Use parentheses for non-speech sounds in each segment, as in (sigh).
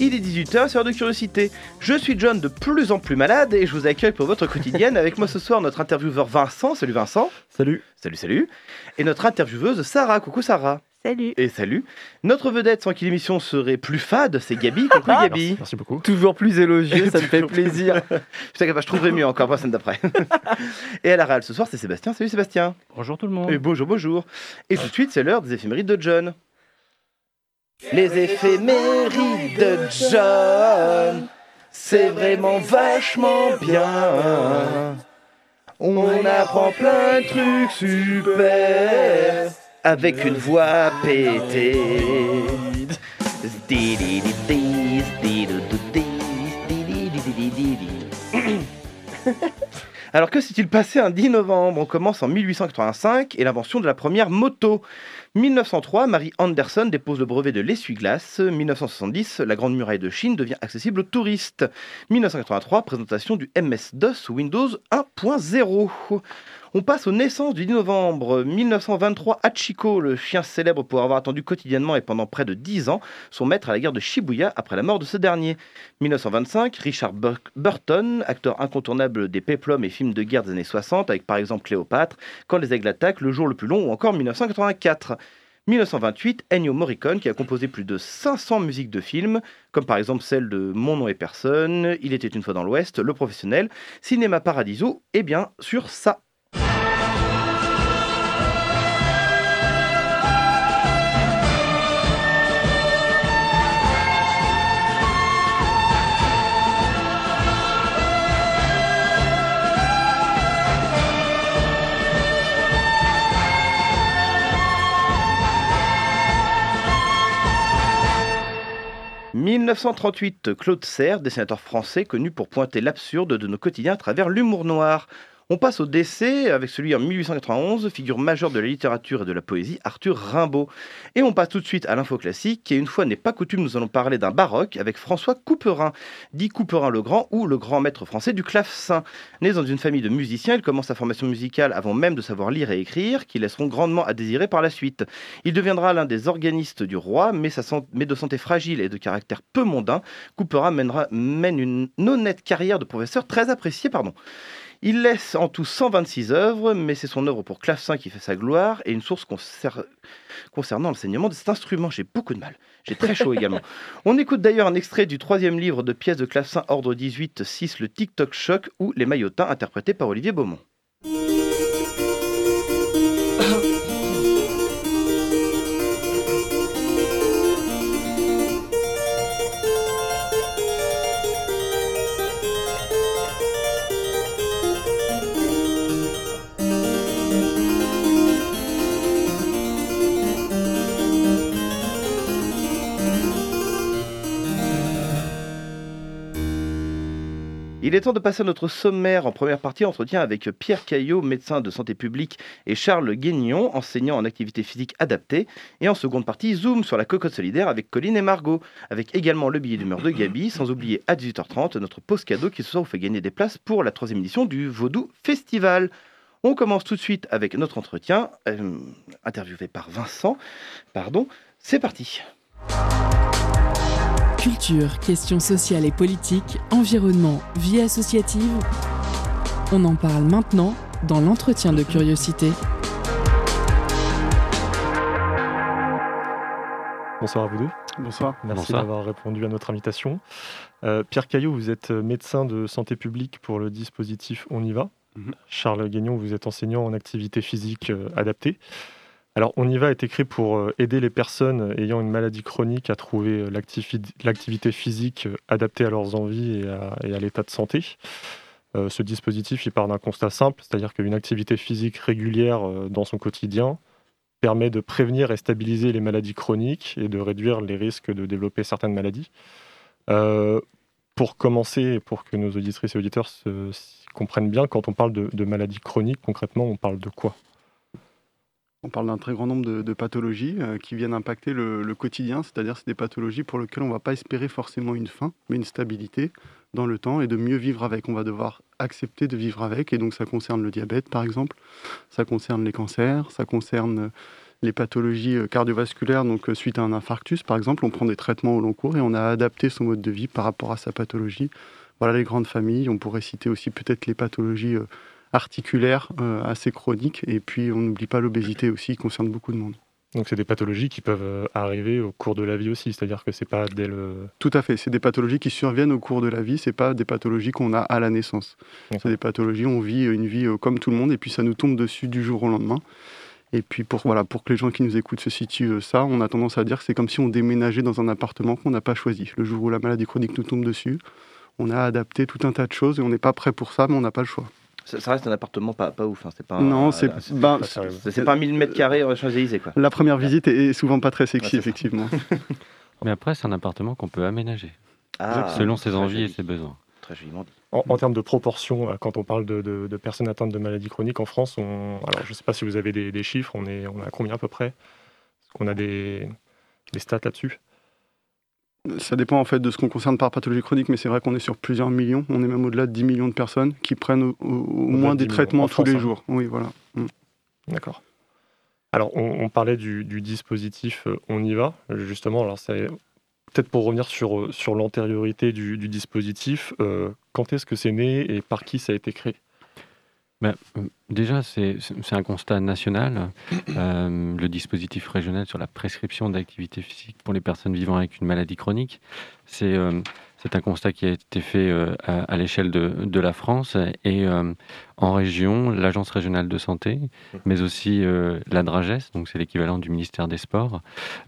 Il est 18h, c'est l'heure de curiosité. Je suis John, de plus en plus malade, et je vous accueille pour votre quotidienne. Avec moi ce soir, notre intervieweur Vincent. Salut Vincent. Salut. Salut, salut. Et notre intervieweuse Sarah. Coucou Sarah. Salut. Et salut. Notre vedette sans qui l'émission serait plus fade, c'est Gabi. Coucou Gabi. Merci, merci beaucoup. Toujours plus élogieux, (laughs) ça me fait plaisir. (laughs) Putain, je trouverai mieux encore pour la semaine d'après. (laughs) et à la réal ce soir, c'est Sébastien. Salut Sébastien. Bonjour tout le monde. Et bonjour, bonjour. Et tout de suite, c'est l'heure des éphémérides de John. Les éphémérides de John, c'est vraiment vachement bien. On apprend plein de trucs super avec une voix pétée. Alors que s'est-il passé un 10 novembre? On commence en 1885 et l'invention de la première moto. 1903, Marie Anderson dépose le brevet de l'essuie-glace. 1970, la Grande Muraille de Chine devient accessible aux touristes. 1983, présentation du MS-DOS Windows 1.0. On passe aux naissances du 10 novembre 1923. Hachiko, le chien célèbre pour avoir attendu quotidiennement et pendant près de 10 ans son maître à la guerre de Shibuya après la mort de ce dernier. 1925, Richard Bur- Burton, acteur incontournable des péplums et films de guerre des années 60, avec par exemple Cléopâtre, Quand les aigles attaquent, Le jour le plus long ou encore 1984. 1928, Ennio Morricone, qui a composé plus de 500 musiques de films, comme par exemple celle de Mon nom est personne, Il était une fois dans l'Ouest, Le professionnel, Cinéma Paradiso, et bien sûr ça. « 1938, Claude Serre, dessinateur français connu pour pointer l'absurde de nos quotidiens à travers l'humour noir. On passe au décès avec celui en 1891, figure majeure de la littérature et de la poésie, Arthur Rimbaud. Et on passe tout de suite à l'info classique, et une fois n'est pas coutume, nous allons parler d'un baroque avec François Couperin, dit Couperin le Grand ou le grand maître français du clavecin. Né dans une famille de musiciens, il commence sa formation musicale avant même de savoir lire et écrire, qui laisseront grandement à désirer par la suite. Il deviendra l'un des organistes du roi, mais, sa san- mais de santé fragile et de caractère peu mondain, Couperin mènera, mène une honnête carrière de professeur très appréciée. Pardon. Il laisse en tout 126 œuvres, mais c'est son œuvre pour clavecin qui fait sa gloire et une source concer- concernant l'enseignement de cet instrument. J'ai beaucoup de mal. J'ai très chaud également. (laughs) On écoute d'ailleurs un extrait du troisième livre de pièces de clavecin ordre 18, 6, le TikTok Choc ou Les Maillotins, interprété par Olivier Beaumont. Il est temps de passer à notre sommaire. En première partie, entretien avec Pierre Caillot, médecin de santé publique, et Charles Guignon, enseignant en activité physique adaptée. Et en seconde partie, zoom sur la cocotte solidaire avec Colline et Margot, avec également le billet d'humeur de Gabi, sans oublier à 18h30 notre pause cadeau qui ce soir fait gagner des places pour la troisième édition du Vaudou Festival. On commence tout de suite avec notre entretien, euh, interviewé par Vincent. Pardon, c'est parti. Culture, questions sociales et politiques, environnement, vie associative. On en parle maintenant dans l'entretien de curiosité. Bonsoir à vous deux. Bonsoir. Merci d'avoir répondu à notre invitation. Euh, Pierre Caillot, vous êtes médecin de santé publique pour le dispositif On y va. Mhm. Charles Guignon, vous êtes enseignant en activité physique euh, adaptée. Alors, On y va est écrit pour euh, aider les personnes ayant une maladie chronique à trouver euh, l'activi- l'activité physique euh, adaptée à leurs envies et à, l'état de santé. Ce dispositif, il part d'un constat simple, c'est-à-dire qu'une activité physique régulière dans son quotidien permet de prévenir et stabiliser les maladies chroniques et de réduire les risques de développer certaines maladies. pour commencer, pour que nos auditrices et auditeurs comprennent bien, quand on parle de, de maladies chroniques, concrètement, on parle de quoi? On parle d'un très grand nombre de, pathologies euh, qui viennent impacter le, quotidien, c'est-à-dire c'est des pathologies pour lesquelles on ne va pas espérer forcément une fin, mais une stabilité dans le temps et de mieux vivre avec. On va devoir accepter de vivre avec, et donc ça concerne le diabète par exemple, ça concerne les cancers, ça concerne euh, les pathologies euh, cardiovasculaires, donc suite à un infarctus par exemple, on prend des traitements au long cours et on a adapté son mode de vie par rapport à sa pathologie. Voilà les grandes familles, on pourrait citer aussi peut-être les pathologies articulaire euh, assez chronique. Et puis, on n'oublie pas l'obésité aussi, qui concerne beaucoup de monde. Donc c'est des pathologies qui peuvent euh, arriver au cours de la vie aussi, c'est-à-dire que c'est pas dès le... Tout à fait, c'est des pathologies qui surviennent au cours de la vie, c'est pas des pathologies qu'on a à la naissance. C'est des pathologies, on vit une vie euh, comme tout le monde et puis ça nous tombe dessus du jour au lendemain. Et puis pour, voilà, pour que les gens qui nous écoutent se situent ça, on a tendance à dire que c'est comme si on déménageait dans un appartement qu'on n'a pas choisi. Le jour où la maladie chronique nous tombe dessus, on a adapté tout un tas de choses et on n'est pas prêt pour ça, mais on n'a pas le choix. Ça, reste un appartement pas, pas ouf. Hein. C'est pas non, c'est ben, pas un 1000 mètres carrés en Champs-Élysées. La première visite est souvent pas très sexy, effectivement. (laughs) Mais après, c'est un appartement qu'on peut aménager ah, selon ses envies et ses besoins. Très joliment dit. En, termes de proportion, euh, quand on parle de, personnes atteintes de maladies chroniques en France, on, alors je ne sais pas si vous avez des, chiffres, on est, on a combien à peu près? On a des, des stats là-dessus ça dépend en fait de ce qu'on concerne par pathologie chronique, mais c'est vrai qu'on est sur plusieurs millions. On est même au-delà de 10 millions de personnes qui prennent au, moins des traitements tous les hein. jours. Oui, voilà. Mm. D'accord. Alors, on, parlait du, dispositif euh, On y va, justement. Alors, c'est peut-être pour revenir sur, euh, sur l'antériorité du, dispositif. Euh, quand est-ce que c'est né et par qui ça a été créé? Ben, déjà, c'est un constat national. Euh, le dispositif régional sur la prescription d'activité physique pour les personnes vivant avec une maladie chronique, c'est euh, un constat qui a été fait euh, à, l'échelle de, de, la France et en région, l'Agence régionale de santé, mais aussi la DRAGES, donc c'est l'équivalent du ministère des Sports,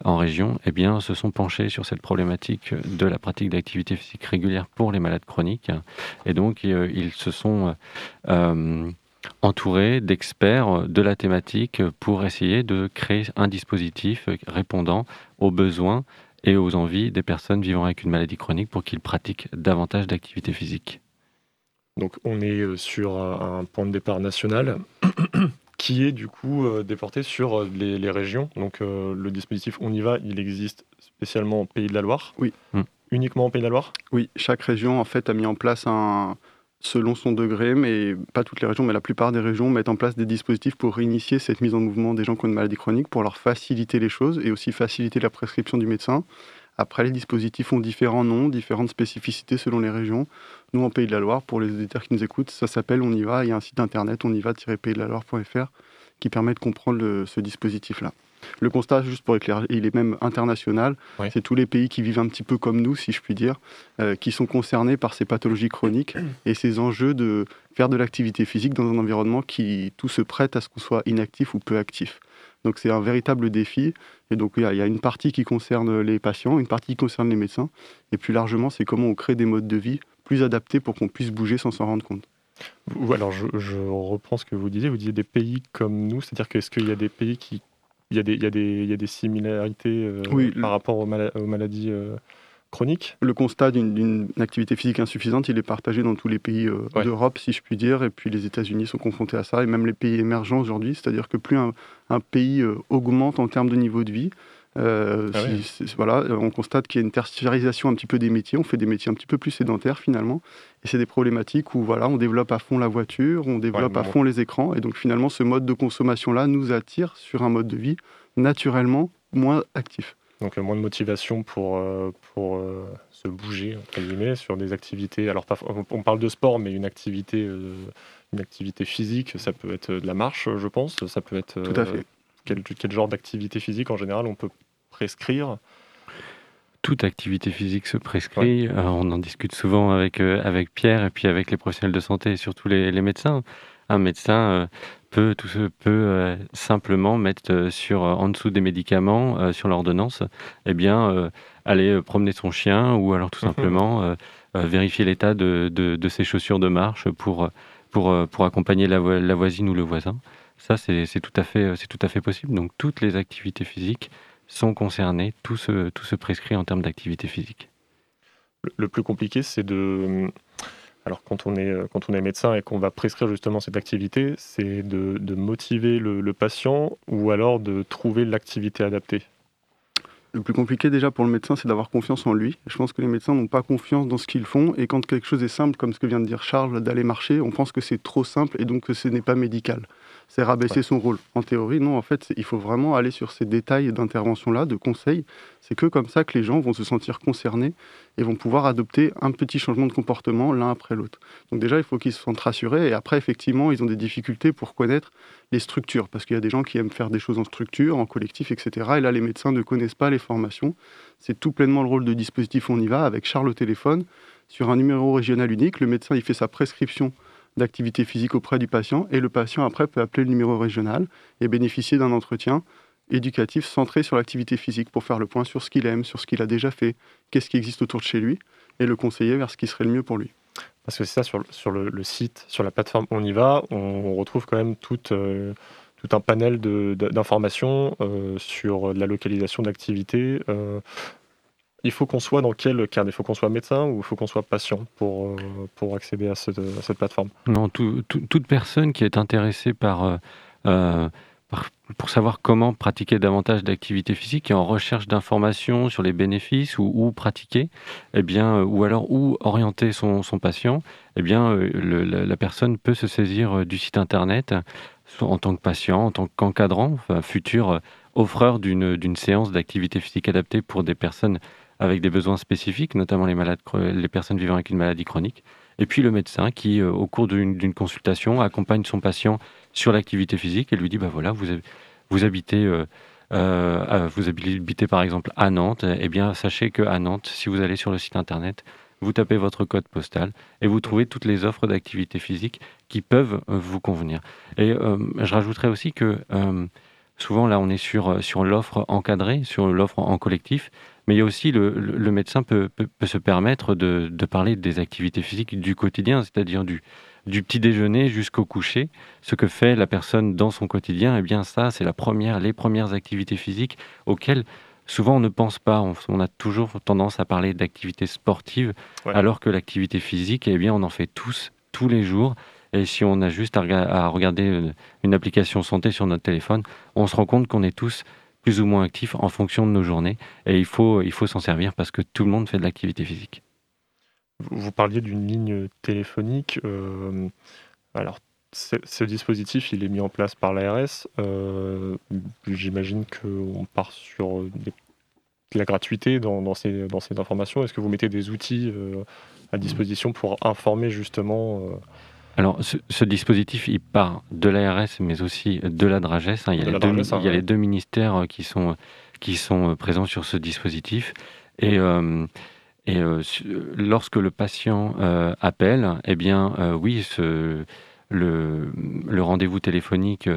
en région, eh bien, se sont penchés sur cette problématique de la pratique d'activité physique régulière pour les malades chroniques. Et donc, ils se sont entouré d'experts de la thématique pour essayer de créer un dispositif répondant aux besoins et aux envies des personnes vivant avec une maladie chronique pour qu'ils pratiquent davantage d'activité physique. Donc on est euh, sur un point de départ national (clears throat) qui est du coup euh, déporté sur euh, les, régions. Donc le dispositif On y va, il existe spécialement au Pays de la Loire. Oui. Hmm. Uniquement au Pays de la Loire? Oui, chaque région en fait a mis en place un, selon son degré, mais pas toutes les régions, mais la plupart des régions mettent en place des dispositifs pour réinitier cette mise en mouvement des gens qui ont une maladie chronique, pour leur faciliter les choses et aussi faciliter la prescription du médecin. Après, les dispositifs ont différents noms, différentes spécificités selon les régions. Nous, en Pays de la Loire, pour les auditeurs qui nous écoutent, ça s'appelle On y va. Il y a un site internet, on y va-pays de la Loire.fr, qui permet de comprendre ce dispositif-là. Le constat, juste pour éclairer, il est même international. C'est tous les pays qui vivent un petit peu comme nous, si je puis dire, euh, qui sont concernés par ces pathologies chroniques et ces enjeux de faire de l'activité physique dans un environnement qui tout se prête à ce qu'on soit inactif ou peu actif. Donc c'est un véritable défi. Et donc il y, a une partie qui concerne les patients, une partie qui concerne les médecins. Et plus largement, c'est comment on crée des modes de vie plus adaptés pour qu'on puisse bouger sans s'en rendre compte. Alors je, je, reprends ce que vous disiez. Vous disiez des pays comme nous, c'est-à-dire qu'est-ce qu'il y a des pays qui il y, a des, il, y a des, il y a des similarités euh, par rapport aux, maladies euh, chroniques? Le constat d'une activité physique insuffisante, il est partagé dans tous les pays euh, d'Europe, si je puis dire, et puis les États-Unis sont confrontés à ça, et même les pays émergents aujourd'hui, c'est-à-dire que plus un, un pays augmente en termes de niveau de vie, euh, ah voilà, on constate qu'il y a une tertiarisation un petit peu des métiers, on fait des métiers un petit peu plus sédentaires finalement, et c'est des problématiques où voilà, on développe à fond la voiture, on développe à fond les écrans, et donc finalement ce mode de consommation-là nous attire sur un mode de vie naturellement moins actif. Donc euh, moins de motivation pour, euh, pour se bouger, entre guillemets, sur des activités. Alors on parle de sport, mais une activité, une activité physique, ça peut être de la marche, je pense. Ça peut être. Tout à fait. Quel, quel, genre d'activité physique en général on peut prescrire toute activité physique se prescrit. Euh, on en discute souvent avec, euh, avec Pierre et puis avec les professionnels de santé et surtout les, médecins. Un médecin euh, peut, tout, peut simplement mettre sur, en dessous des médicaments sur l'ordonnance, eh bien, aller promener son chien ou alors tout (laughs) simplement vérifier l'état de, de, ses chaussures de marche pour, pour, pour accompagner la, la voisine ou le voisin. Ça, c'est tout, à fait, tout à fait possible. Donc, toutes les activités physiques sont concernés, tout se, tout se prescrit en termes d'activité physique. le plus compliqué, c'est de alors quand on est, quand on est médecin et qu'on va prescrire justement cette activité, c'est de, motiver le, patient ou alors de trouver l'activité adaptée. Le plus compliqué déjà pour le médecin, c'est d'avoir confiance en lui. Je pense que les médecins n'ont pas confiance dans ce qu'ils font et quand quelque chose est simple, comme ce que vient de dire Charles, d'aller marcher, on pense que c'est trop simple et donc que ce n'est pas médical c'est rabaisser son rôle. En théorie, non, en fait, il faut vraiment aller sur ces détails d'intervention-là, de conseils. C'est que comme ça que les gens vont se sentir concernés et vont pouvoir adopter un petit changement de comportement l'un après l'autre. Donc déjà, il faut qu'ils se sentent rassurés et après, effectivement, ils ont des difficultés pour connaître les structures, parce qu'il y a des gens qui aiment faire des choses en structure, en collectif, etc. Et là, les médecins ne connaissent pas les formations. C'est tout pleinement le rôle de dispositif On y va, avec Charles au téléphone, sur un numéro régional unique. Le médecin, il fait sa prescription d'activité physique auprès du patient et le patient après peut appeler le numéro régional et bénéficier d'un entretien éducatif centré sur l'activité physique pour faire le point sur ce qu'il aime, sur ce qu'il a déjà fait, qu'est-ce qui existe autour de chez lui et le conseiller vers ce qui serait le mieux pour lui. Parce que c'est ça, sur, sur le, site, sur la plateforme On y va, on, retrouve quand même tout, euh, tout un panel d'informations euh, sur la localisation d'activités, euh, il faut qu'on soit dans quel cadre? Il faut qu'on soit médecin ou il faut qu'on soit patient pour, euh, pour accéder à cette, plateforme? Non, toute personne qui est intéressée euh, euh, par, pour savoir comment pratiquer davantage d'activité physique et en recherche d'informations sur les bénéfices ou où pratiquer, eh bien, ou alors où orienter son, patient, eh bien, la, personne peut se saisir du site internet en tant que patient, en tant qu'encadrant, futur offreur d'une séance d'activité physique adaptée pour des personnes avec des besoins spécifiques, notamment les, malades, les personnes vivant avec une maladie chronique. Et puis le médecin qui, euh, au cours d'une consultation, accompagne son patient sur l'activité physique et lui dit, bah voilà, vous, habitez... Euh, euh, vous habitez par exemple à Nantes, eh bien sachez que à Nantes, si vous allez sur le site internet, vous tapez votre code postal et vous trouvez toutes les offres d'activité physique qui peuvent vous convenir. Et je rajouterais aussi que souvent là on est sur, sur l'offre encadrée, sur l'offre en collectif, mais il y a aussi le, médecin peut, se permettre de, parler des activités physiques du quotidien, c'est-à-dire du, du petit déjeuner jusqu'au coucher, ce que fait la personne dans son quotidien, et eh bien ça, c'est la première, les premières activités physiques auxquelles souvent on ne pense pas. On, a toujours tendance à parler d'activités sportives, alors que l'activité physique, eh bien, on en fait tous, tous les jours. Et si on a juste à regarder une application santé sur notre téléphone, on se rend compte qu'on est tous plus ou moins actif en fonction de nos journées. Et il faut, il faut s'en servir parce que tout le monde fait de l'activité physique. Vous parliez d'une ligne téléphonique. Euh, alors, ce dispositif, il est mis en place par l'ARS. Euh, J'imagine qu'on part sur la gratuité dans, ces, dans ces informations. Est-ce que vous mettez des outils euh, à disposition pour informer justement alors, ce, dispositif, il part de l'ARS, mais aussi de la DRAGES. Hein. Il, y a, les, deux, ministères euh, qui sont, qui sont euh, présents sur ce dispositif. Et, euh, et lorsque le patient appelle, eh bien, oui, ce, le, le rendez-vous téléphonique,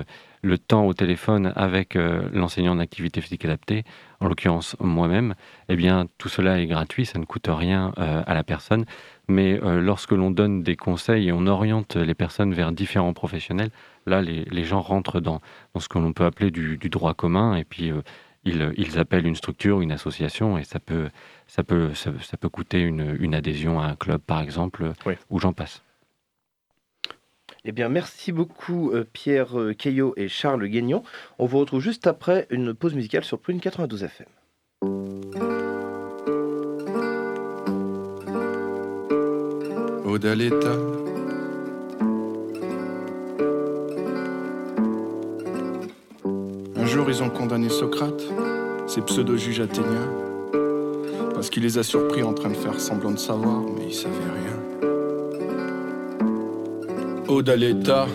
le temps au téléphone avec l'enseignant en activité physique adaptée, en l'occurrence moi-même, eh bien, tout cela est gratuit, ça ne coûte rien à la personne. Mais euh, lorsque l'on donne des conseils et on oriente les personnes vers différents professionnels, là, les, gens rentrent dans, ce que l'on peut appeler du, droit commun et puis euh, ils, appellent une structure, une association et ça peut, ça peut, ça, peut coûter une, adhésion à un club, par exemple, où j'en passe. Eh bien, merci beaucoup euh, Pierre Caillot et Charles Guignon. On vous retrouve juste après une pause musicale sur Prune 92 FM. Odaleta. Un jour, ils ont condamné Socrate, ces pseudo-juges athéniens, parce qu'il les a surpris en train de faire semblant de savoir, mais ils savaient rien haut de l'État.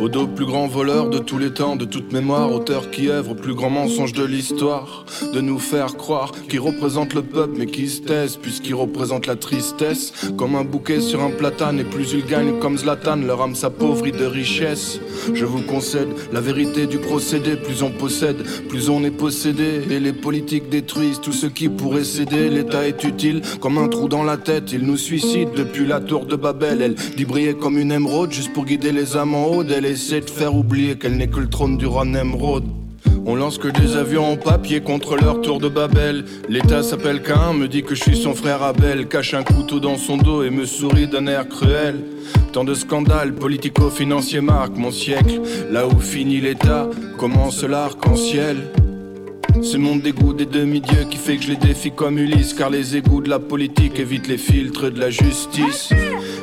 Odaleta. Odo, plus grand voleur de tous les temps, de toute mémoire, auteur qui œuvre au plus grand mensonge de l'histoire, de nous faire croire qu'il représente le peuple mais qui se taise puisqu'il représente la tristesse, comme un bouquet sur un platane et plus ils gagnent comme Zlatan, leur âme s'appauvrit de richesse. Je vous concède la vérité du procédé, plus on possède, plus on est possédé, et les politiques détruisent tout ce qui pourrait céder, l'État est utile comme un trou dans la tête, il nous suicide depuis la tour de Babel, elle dit briller comme une émeraude juste pour guider les âmes en haut, essaie de faire oublier qu'elle n'est que le trône du roi Nemrod. On lance que des avions en papier contre leur tour de Babel. L'État s'appelle Cain, me dit que je suis son frère Abel. Cache un couteau dans son dos et me sourit d'un air cruel. Tant de scandales politico-financiers marquent mon siècle. Là où finit l'État, commence l'arc-en-ciel. C'est mon dégoût des demi-dieux qui fait que je les défie comme Ulysse. Car les égouts de la politique évitent les filtres de la justice.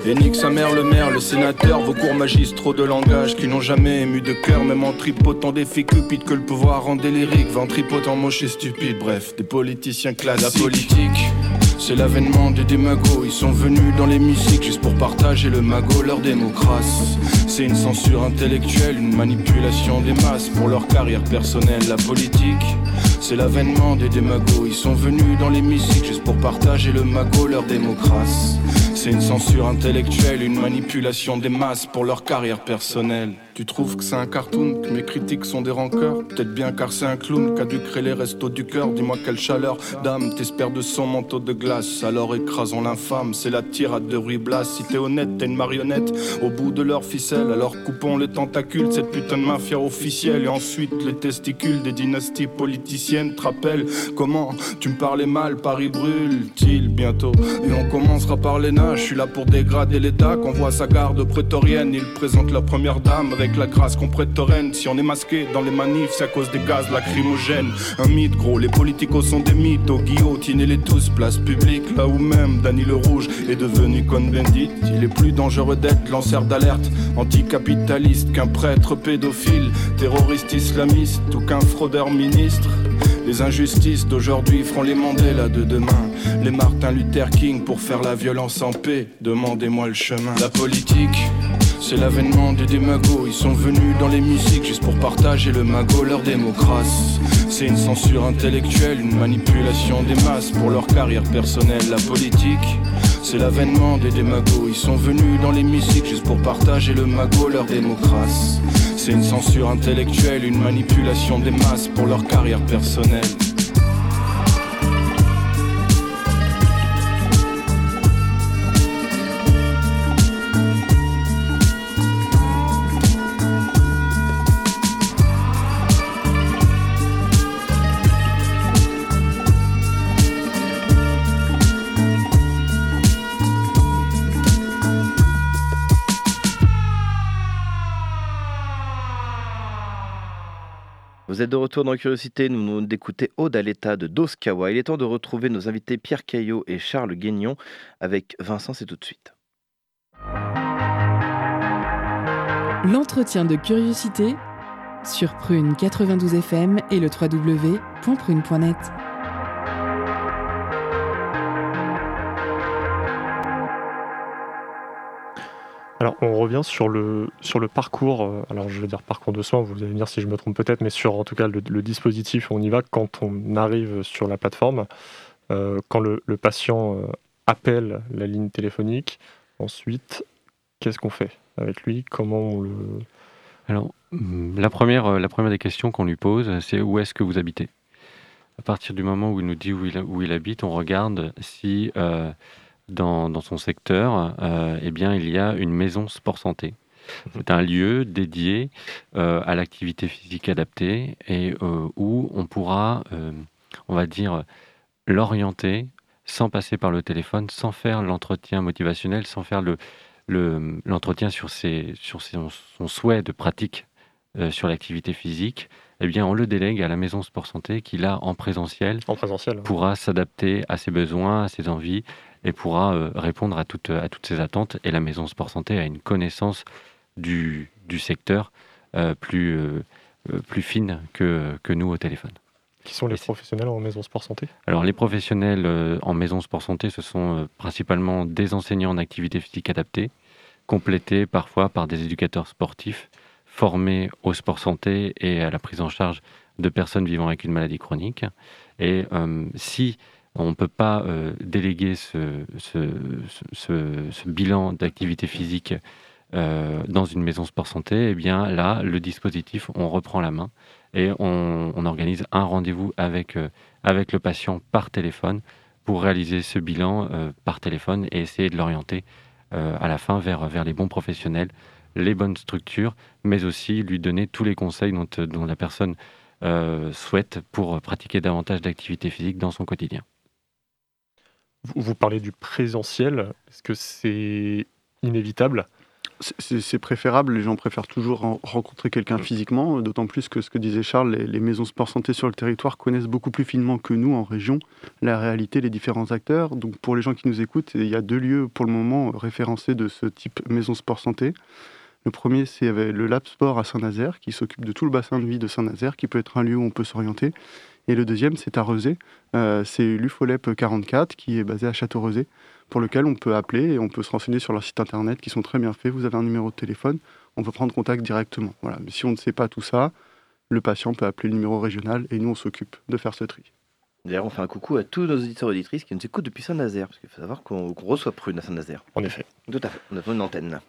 Et nique sa mère, le maire, le sénateur, vos cours magistraux de langage qui n'ont jamais ému de cœur, même en tripotant des faits cupides que le pouvoir rend délirique, ventripotent moche et stupide, bref, des politiciens classiques. La politique. C'est l'avènement des démagos, ils sont venus dans les musiques juste pour partager le magot, leur démocratie. C'est une censure intellectuelle, une manipulation des masses pour leur carrière personnelle, la politique. C'est l'avènement des démagos, ils sont venus dans les musiques juste pour partager le magot, leur démocratie. C'est une censure intellectuelle, une manipulation des masses pour leur carrière personnelle. Tu trouves que c'est un cartoon, que mes critiques sont des rancœurs? Peut-être bien car c'est un clown qu'a dû créer les restos du cœur. Dis-moi quelle chaleur d'âme t'espères de son manteau de glace. Alors écrasons l'infâme, c'est la tirade de Ruy Blas. Si t'es honnête, t'es une marionnette au bout de leur ficelle. Alors coupons les tentacules de cette putain de mafia officielle. Et ensuite les testicules des dynasties politiciennes. Te rappelles comment tu me parlais mal, Paris brûle-t-il bientôt? Et on commencera par les nains, je suis là pour dégrader l'État. Qu'on voit sa garde prétorienne, il présente la première dame avec la grâce qu'on prête Torrent. Si on est masqué dans les manifs, c'est à cause des gaz lacrymogènes. Un mythe gros, les politicos sont des mythos. Guillotinez-les tous, place publique, là où même Danny le Rouge est devenu Cohn-Bendit. Il est plus dangereux d'être lanceur d'alerte, anticapitaliste qu'un prêtre pédophile, terroriste islamiste ou qu'un fraudeur ministre. Les injustices d'aujourd'hui feront les Mandela de demain. Les Martin Luther King pour faire la violence en paix. Demandez-moi le chemin. La politique. C'est l'avènement des démagos, ils sont venus dans les musiques juste pour partager le magot, leur démocratie. C'est une censure intellectuelle, une manipulation des masses pour leur carrière personnelle, la politique. C'est l'avènement des démagos, ils sont venus dans les musiques juste pour partager le magot, leur démocratie. C'est une censure intellectuelle, une manipulation des masses pour leur carrière personnelle. Vous êtes de retour dans Curiosité, nous venons d'écouter Aude à l'état de Doskawa. Il est temps de retrouver nos invités Pierre Caillot et Charles Guignon avec Vincent, c'est tout de suite. L'entretien de Curiosité sur Prune 92 FM et le www.prune.net. Alors, on revient sur le, sur le parcours, euh, alors je vais dire parcours de soins, vous allez me dire si je me trompe peut-être, mais sur en tout cas le, dispositif, on y va quand on arrive sur la plateforme, euh, quand le, patient euh, appelle la ligne téléphonique, ensuite, qu'est-ce qu'on fait avec lui? Comment on le... Alors, hum, la première, la première des questions qu'on lui pose, c'est où est-ce que vous habitez? À partir du moment où il nous dit où il, habite, on regarde si dans, dans son secteur, euh, eh bien, il y a une maison sport santé. C'est un lieu dédié euh, à l'activité physique adaptée et euh, où on pourra, euh, on va dire, l'orienter sans passer par le téléphone, sans faire l'entretien motivationnel, sans faire le, le- l'entretien sur, ses, sur ses- son souhait de pratique sur l'activité physique. Eh bien, on le délègue à la maison sport santé qui, là, en présentiel, En présentiel pourra s'adapter à ses besoins, à ses envies et pourra euh, répondre à toutes, à toutes ses attentes. Et la maison sport santé a une connaissance du, du secteur euh, plus, euh, plus fine que, que nous au téléphone. Qui sont les professionnels en maison sport santé? Alors les professionnels en maison sport santé, ce sont principalement des enseignants en activité physique adaptée, complétés parfois par des éducateurs sportifs formés au sport santé et à la prise en charge de personnes vivant avec une maladie chronique. Et euh, si on ne peut pas euh, déléguer ce, bilan d'activité physique euh, dans une maison sport santé, eh bien là, le dispositif, on reprend la main et on, organise un rendez-vous avec, euh, avec le patient par téléphone pour réaliser ce bilan par téléphone et essayer de l'orienter à la fin vers, les bons professionnels, les bonnes structures, mais aussi lui donner tous les conseils dont la personne souhaite pour pratiquer davantage d'activité physique dans son quotidien. Vous parlez du présentiel. Est-ce que c'est inévitable? C'est préférable, les gens préfèrent toujours rencontrer quelqu'un physiquement, d'autant plus que ce que disait Charles, les, maisons sport santé sur le territoire connaissent beaucoup plus finement que nous en région la réalité, les différents acteurs. Donc pour les gens qui nous écoutent, il y a deux lieux pour le moment référencés de ce type maison sport santé. Le premier, c'est le Lab Sport à Saint-Nazaire, qui s'occupe de tout le bassin de vie de Saint-Nazaire, qui peut être un lieu où on peut s'orienter. Et le deuxième, c'est à Rezé. Euh, c'est l'UFOLEP 44, qui est basé à Château-Rezé, pour lequel on peut appeler et on peut se renseigner sur leur site internet, qui sont très bien faits. Vous avez un numéro de téléphone, on peut prendre contact directement. Voilà. Mais si on ne sait pas tout ça, le patient peut appeler le numéro régional et nous, on s'occupe de faire ce tri. D'ailleurs, on fait un coucou à tous nos auditeurs et auditrices qui nous écoutent depuis Saint-Nazaire, parce qu'il faut savoir qu'on reçoit Prune à Saint-Nazaire. En effet. Tout à fait, on a une antenne.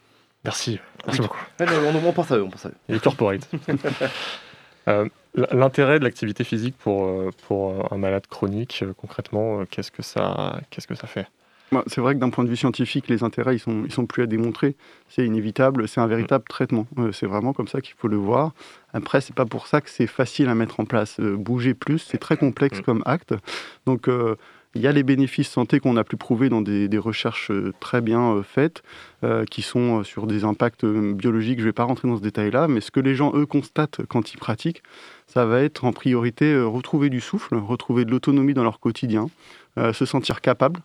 Merci, merci beaucoup. on, pense à eux, on pense à eux. Et corporate. (laughs) Euh, l'intérêt de l'activité physique pour, euh, pour un malade chronique, euh, concrètement, qu'est-ce que ça, qu'est-ce que ça fait? Bah, c'est vrai que d'un point de vue scientifique, les intérêts, ils sont, ils sont plus à démontrer. C'est inévitable, c'est un véritable traitement. c'est vraiment comme ça qu'il faut le voir. Après, c'est pas pour ça que c'est facile à mettre en place. bouger plus, c'est très complexe mm. comme acte. Donc, il y a les bénéfices santé qu'on a pu prouver dans des, recherches euh, très bien euh, faites, euh, qui sont sur des impacts biologiques. Je ne vais pas rentrer dans ce détail-là, mais ce que les gens, eux, constatent quand ils pratiquent, ça va être en priorité retrouver du souffle, retrouver de l'autonomie dans leur quotidien, se sentir capable,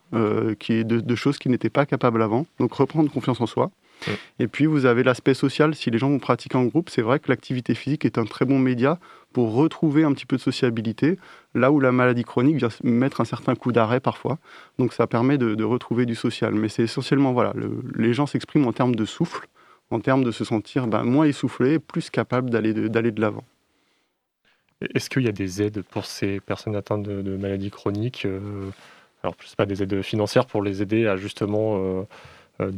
qui est de, choses qu'ils n'étaient pas capables avant, donc reprendre confiance en soi. Et puis vous avez l'aspect social, si les gens vont pratiquer en groupe, c'est vrai que l'activité physique est un très bon média pour retrouver un petit peu de sociabilité, là où la maladie chronique vient mettre un certain coup d'arrêt parfois. Donc ça permet de, retrouver du social. Mais c'est essentiellement, voilà, les gens s'expriment en termes de souffle, en termes de se sentir ben, moins essoufflé, plus capable d'aller de, de l'avant. Est-ce qu'il y a des aides pour ces personnes atteintes de, maladies chroniques euh, Alors, je sais pas, des aides financières pour les aider à justement euh, euh,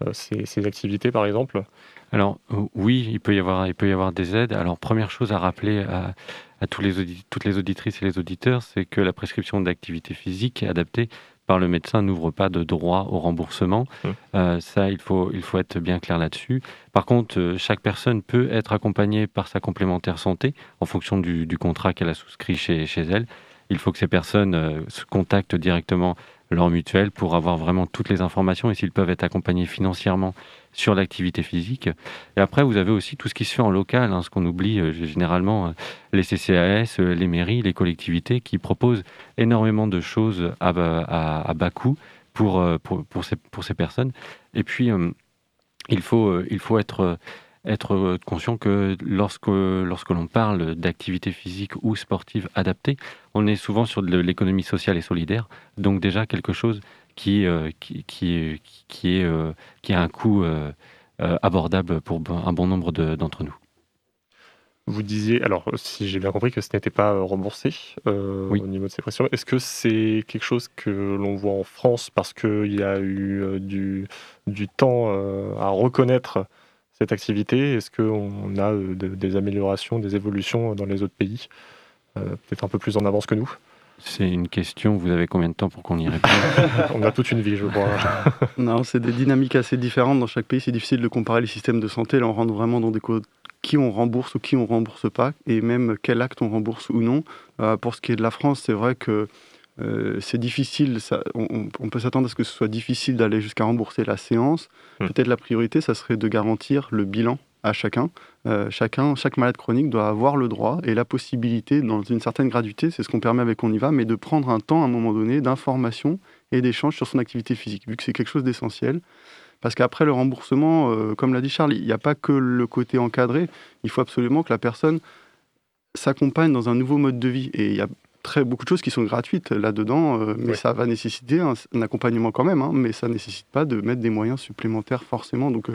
développer ces, activités, par exemple alors oui, il peut y avoir, il peut y avoir des aides. Alors première chose à rappeler à, tous les toutes les auditrices et les auditeurs, c'est que la prescription d'activité physique adaptée par le médecin n'ouvre pas de droit au remboursement. Mmh. Euh, ça, il faut, il faut être bien clair là-dessus. Par contre, euh, chaque personne peut être accompagnée par sa complémentaire santé en fonction du, contrat qu'elle a souscrit chez, chez elle. Il faut que ces personnes euh, se contactent directement leur mutuelle pour avoir vraiment toutes les informations et s'ils peuvent être accompagnés financièrement sur l'activité physique. Et après, vous avez aussi tout ce qui se fait en local, hein, ce qu'on oublie euh, généralement, euh, les CCAS, euh, les mairies, les collectivités qui proposent énormément de choses à, à, bas coût pour, pour, pour, ces, pour ces personnes. Et puis, il, faut, il faut être être conscient que lorsque, lorsque l'on parle d'activité physique ou sportive adaptée, on est souvent sur de l'économie sociale et solidaire, donc déjà quelque chose qui, euh, qui, qui, qui, est, euh, qui a un coût euh, abordable pour un bon nombre d'entre nous. Vous disiez, alors si j'ai bien compris, que ce n'était pas remboursé au niveau de ces pressions. Est-ce que c'est quelque chose que l'on voit en France parce qu'il y a eu du, du temps à reconnaître cette activité? Est-ce qu'on a des améliorations, des évolutions dans les autres pays Peut-être un peu plus en avance que nous? C'est une question, vous avez combien de temps pour qu'on y réponde? (laughs) On a toute une vie, je crois. (laughs) non, c'est des dynamiques assez différentes dans chaque pays. C'est difficile de comparer les systèmes de santé. Là, on rentre vraiment dans des codes qui on rembourse ou qui on rembourse pas, et même quel acte on rembourse ou non. Euh, pour ce qui est de la France, c'est vrai que euh, c'est difficile, ça, on, on, peut s'attendre à ce que ce soit difficile d'aller jusqu'à rembourser la séance. Hmm. Peut-être la priorité, ça serait de garantir le bilan à chacun. Euh, chacun, chaque malade chronique doit avoir le droit et la possibilité, dans une certaine gratuité, c'est ce qu'on permet avec On y va, mais de prendre un temps à un moment donné d'information et d'échange sur son activité physique, vu que c'est quelque chose d'essentiel. Parce qu'après le remboursement, euh, comme l'a dit Charles, il n'y a pas que le côté encadré, il faut absolument que la personne s'accompagne dans un nouveau mode de vie. Et il y a très beaucoup de choses qui sont gratuites là-dedans, euh, mais ça va nécessiter un, accompagnement quand même, hein, mais ça ne nécessite pas de mettre des moyens supplémentaires forcément. Donc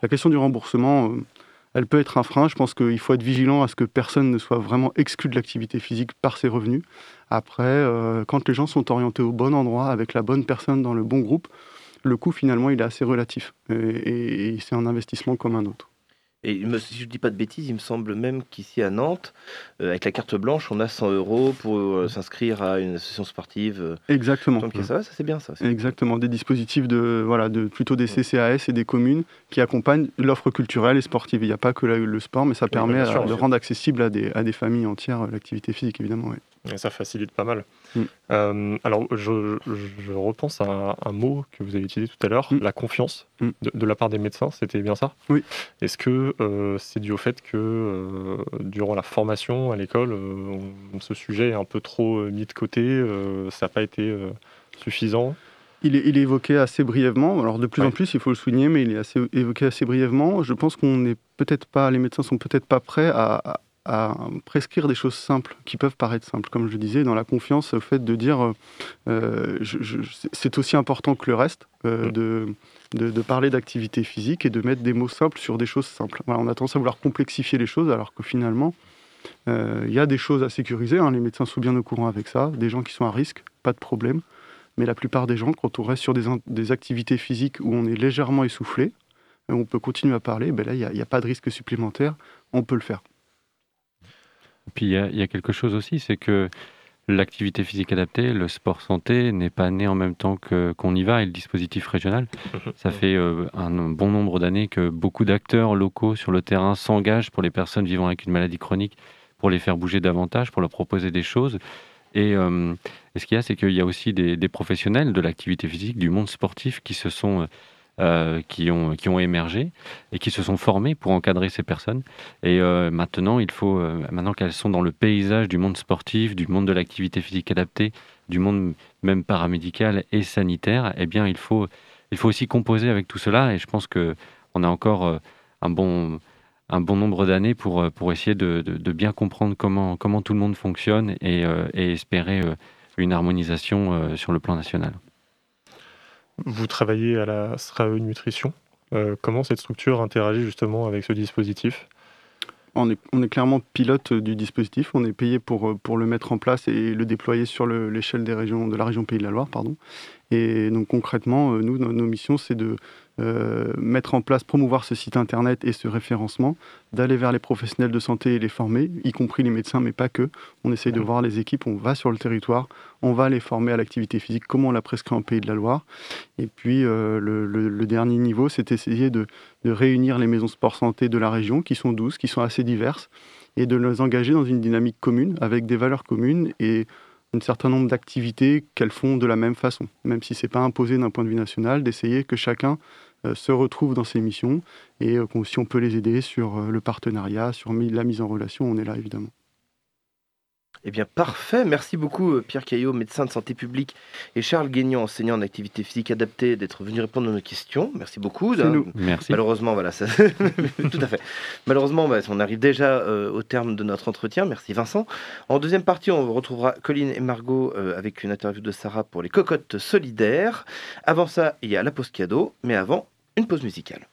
la question du remboursement, euh, elle peut être un frein. Je pense qu'il faut être vigilant à ce que personne ne soit vraiment exclu de l'activité physique par ses revenus. Après, euh, quand les gens sont orientés au bon endroit, avec la bonne personne dans le bon groupe, le coût finalement il est assez relatif et, c'est un investissement comme un autre. Et si je ne dis pas de bêtises, il me semble même qu'ici à Nantes, euh, avec la carte blanche, on a 100 euros pour euh, s'inscrire à une association sportive. Exactement. Donc ça, ça c'est bien ça. Exactement, des dispositifs de, voilà, de, plutôt des CCAS et des communes qui accompagnent l'offre culturelle et sportive. Il n'y a pas que le sport, mais ça permet de rendre accessible à des, à des familles entières l'activité physique, évidemment. Et ça facilite pas mal. Mm. Euh, alors, je, repense à un, mot que vous avez utilisé tout à l'heure, mm. la confiance mm. de, la part des médecins. C'était bien ça? Oui. Est-ce que euh, c'est dû au fait que euh, durant la formation à l'école, ce sujet est un peu trop mis de côté Ça n'a pas été suffisant? Il est, il est, évoqué assez brièvement. Alors de plus en plus, il faut le souligner, mais il est assez, évoqué assez brièvement. Je pense qu'on n'est peut-être pas, les médecins sont peut-être pas prêts à, à prescrire des choses simples, qui peuvent paraître simples, comme je disais, dans la confiance au fait de dire euh, c'est aussi important que le reste, euh, de, de, parler d'activité physique et de mettre des mots simples sur des choses simples. on a tendance à vouloir complexifier les choses, alors que finalement, euh, il y a des choses à sécuriser, hein. les médecins sont bien au courant avec ça, des gens qui sont à risque, pas de problème. Mais la plupart des gens, quand on reste sur des, des activités physiques où on est légèrement essoufflé, on peut continuer à parler, ben là, il n'y a, a pas de risque supplémentaire, on peut le faire. Puis il y, a quelque chose aussi, c'est que l'activité physique adaptée, le sport santé n'est pas né en même temps qu'on y va et le dispositif régional. Ça fait euh, un bon nombre d'années que beaucoup d'acteurs locaux sur le terrain s'engagent pour les personnes vivant avec une maladie chronique, pour les faire bouger davantage, pour leur proposer des choses. Et, euh, ce qu'il y a, c'est qu'il y a aussi des, des professionnels de l'activité physique, du monde sportif qui se sont euh, qui, ont, qui ont émergé et qui se sont formés pour encadrer ces personnes. Et euh, maintenant, il faut, euh, maintenant qu'elles sont dans le paysage du monde sportif, du monde de l'activité physique adaptée, du monde même paramédical et sanitaire, eh bien, il faut, il faut aussi composer avec tout cela. Et je pense que on a encore un bon un bon nombre d'années pour, pour essayer de, bien comprendre comment, comment tout le monde fonctionne et espérer une harmonisation sur le plan national. Vous travaillez à la SRAE Nutrition. Euh, comment cette structure interagit justement avec ce dispositif? On est, clairement pilote du dispositif. On est payé pour, pour le mettre en place et le déployer sur l'échelle de la région Pays de la Loire. Pardon. Et donc concrètement, euh, nous, nos missions, c'est de euh, mettre en place, promouvoir ce site internet et ce référencement, d'aller vers les professionnels de santé et les former, y compris les médecins, mais pas que. On essaye de voir les équipes, on va sur le territoire, on va les former à l'activité physique, comment on l'a prescrit en Pays de la Loire. Et puis euh, le, dernier niveau, c'est essayer de, de réunir les maisons sport santé de la région, qui sont douces, qui sont assez diverses, et de les engager dans une dynamique commune, avec des valeurs communes et un certain nombre d'activités qu'elles font de la même façon, même si ce n'est pas imposé d'un point de vue national, d'essayer que chacun se retrouvent dans ces missions et euh, si on peut les aider sur euh, le partenariat, sur la mise en relation, on est là évidemment. Eh bien, parfait. Merci beaucoup, Pierre Caillot, médecin de santé publique, et Charles Guignon, enseignant en activité physique adaptée, d'être venu répondre à nos questions. Merci beaucoup. Nous. Merci. Malheureusement, voilà, ça... (laughs) tout à fait. Malheureusement, bah, on arrive déjà au terme de notre entretien. Merci, Vincent. En deuxième partie, on retrouvera Colline et Margot avec une interview de Sarah pour les cocottes solidaires. Avant ça, il y a la pause cadeau, mais avant, une pause musicale.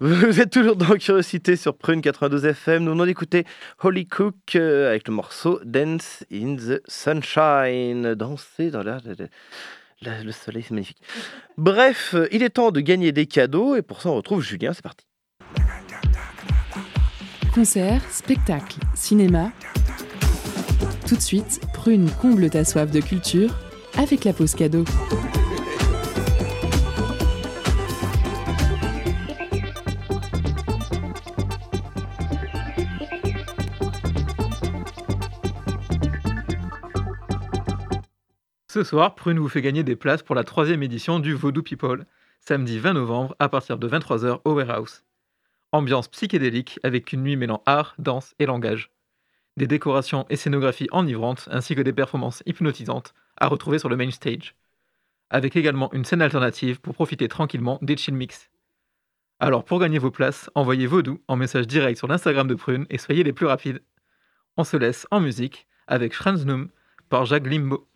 Vous êtes toujours dans Curiosité sur Prune 92 FM. Nous venons d'écouter Holly Cook euh, avec le morceau Dance in the Sunshine. Danser dans la. la- la- le soleil, c'est magnifique. Bref, euh, il est temps de gagner des cadeaux et pour ça, on retrouve Julien. C'est parti. Concerts, spectacles, cinéma. Tout de suite, Prune comble ta soif de culture avec la pause cadeau. Ce soir, Prune vous fait gagner des places pour la troisième édition du Voodoo People, samedi 20 novembre à partir de 23h au Warehouse. Ambiance psychédélique avec une nuit mêlant art, danse et langage. Des décorations et scénographies enivrantes ainsi que des performances hypnotisantes à retrouver sur le main stage. Avec également une scène alternative pour profiter tranquillement des chill mix. Alors pour gagner vos places, envoyez Vaudou en message direct sur l'Instagram de Prune et soyez les plus rapides. On se laisse en musique avec Schranznum par Jacques Limbo.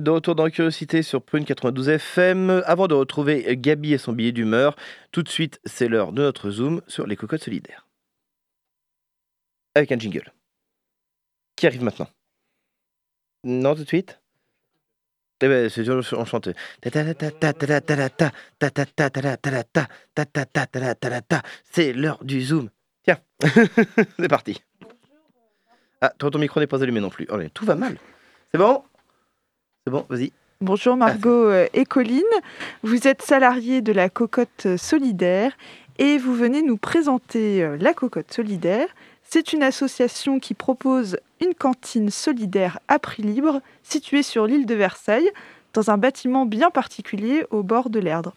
De retour dans Curiosité sur Prune 92 FM. Avant de retrouver Gabi et son billet d'humeur, tout de suite, c'est l'heure de notre zoom sur les cocottes solidaires. Avec un jingle. Qui arrive maintenant Non, tout de suite eh ben, c'est enchanté. C'est l'heure du zoom. Tiens, c'est parti. Ah, toi, ton micro n'est pas allumé non plus. Oh, tout va mal. C'est bon C'est bon, vas-y. Bonjour Margot et Colline. Vous êtes salarié de la Cocotte Solidaire et vous venez nous présenter la Cocotte Solidaire. C'est une association qui propose une cantine solidaire à prix libre située sur l'île de Versailles, dans un bâtiment bien particulier au bord de l'Erdre.